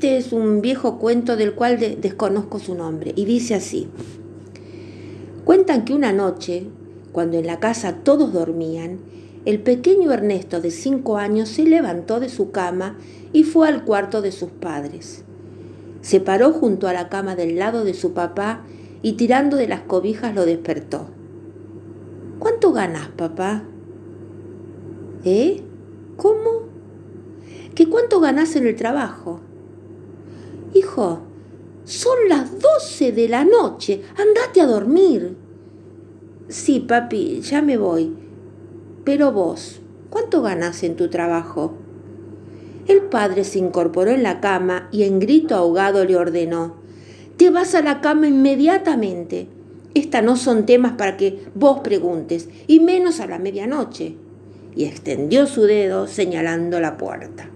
Este es un viejo cuento del cual desconozco su nombre y dice así. Cuentan que una noche, cuando en la casa todos dormían, el pequeño Ernesto de cinco años se levantó de su cama y fue al cuarto de sus padres. Se paró junto a la cama del lado de su papá y tirando de las cobijas lo despertó. ¿Cuánto ganas, papá? ¿Eh? ¿Cómo? ¿Que cuánto ganas en el trabajo? Hijo, son las doce de la noche. Andate a dormir. Sí, papi, ya me voy. Pero vos, ¿cuánto ganas en tu trabajo? El padre se incorporó en la cama y en grito ahogado le ordenó, Te vas a la cama inmediatamente. Estas no son temas para que vos preguntes, y menos a la medianoche. Y extendió su dedo señalando la puerta.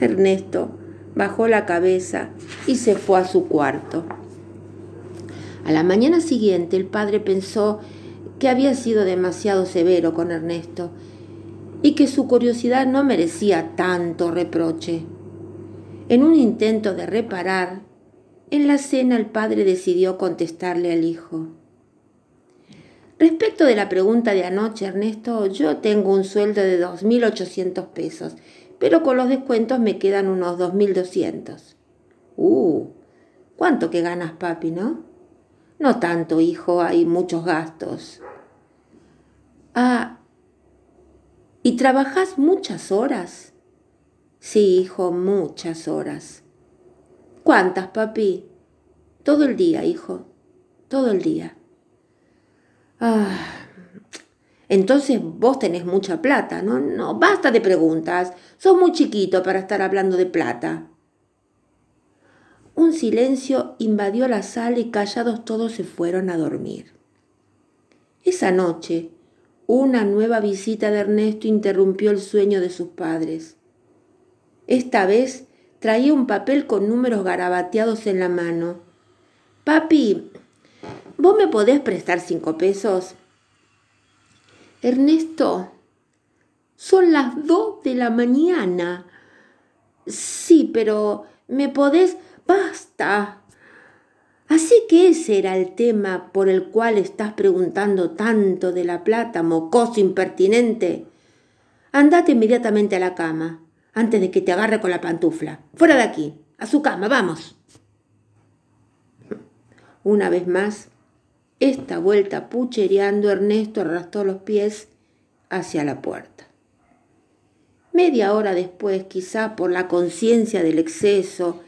Ernesto bajó la cabeza y se fue a su cuarto. A la mañana siguiente el padre pensó que había sido demasiado severo con Ernesto y que su curiosidad no merecía tanto reproche. En un intento de reparar, en la cena el padre decidió contestarle al hijo. Respecto de la pregunta de anoche, Ernesto, yo tengo un sueldo de 2.800 pesos, pero con los descuentos me quedan unos 2.200. Uh, ¿cuánto que ganas, papi, no? No tanto, hijo, hay muchos gastos. Ah, ¿y trabajas muchas horas? Sí, hijo, muchas horas. ¿Cuántas, papi? Todo el día, hijo, todo el día. Ah, entonces vos tenés mucha plata, ¿no? No, basta de preguntas. Sos muy chiquito para estar hablando de plata. Un silencio invadió la sala y callados todos se fueron a dormir. Esa noche, una nueva visita de Ernesto interrumpió el sueño de sus padres. Esta vez traía un papel con números garabateados en la mano. Papi, ¿vos me podés prestar cinco pesos? Ernesto, son las dos de la mañana. Sí, pero ¿me podés? Basta. Así que ese era el tema por el cual estás preguntando tanto de la plata, mocoso impertinente. Andate inmediatamente a la cama, antes de que te agarre con la pantufla. Fuera de aquí, a su cama, vamos. Una vez más, esta vuelta puchereando, Ernesto arrastró los pies hacia la puerta. Media hora después, quizá por la conciencia del exceso,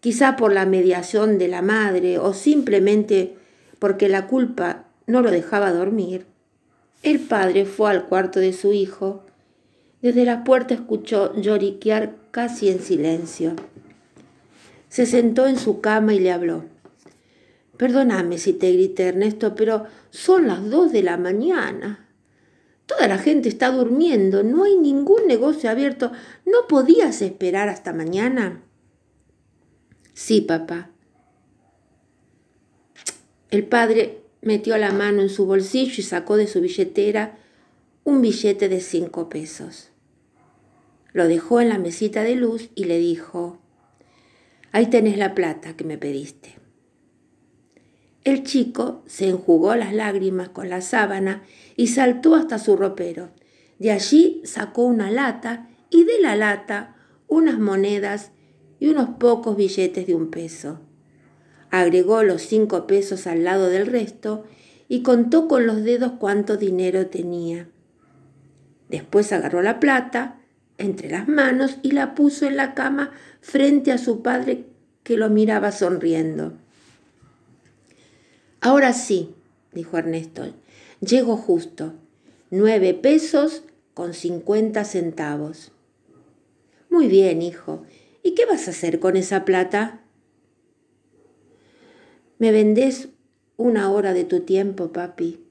quizá por la mediación de la madre o simplemente porque la culpa no lo dejaba dormir, el padre fue al cuarto de su hijo. Desde la puerta escuchó lloriquear casi en silencio. Se sentó en su cama y le habló. Perdóname si te grité, Ernesto, pero son las dos de la mañana. Toda la gente está durmiendo, no hay ningún negocio abierto. ¿No podías esperar hasta mañana? Sí, papá. El padre metió la mano en su bolsillo y sacó de su billetera un billete de cinco pesos. Lo dejó en la mesita de luz y le dijo, ahí tenés la plata que me pediste. El chico se enjugó las lágrimas con la sábana y saltó hasta su ropero. De allí sacó una lata y de la lata unas monedas y unos pocos billetes de un peso. Agregó los cinco pesos al lado del resto y contó con los dedos cuánto dinero tenía. Después agarró la plata entre las manos y la puso en la cama frente a su padre que lo miraba sonriendo. Ahora sí, dijo Ernesto, llego justo. Nueve pesos con cincuenta centavos. Muy bien, hijo. ¿Y qué vas a hacer con esa plata? ¿Me vendés una hora de tu tiempo, papi?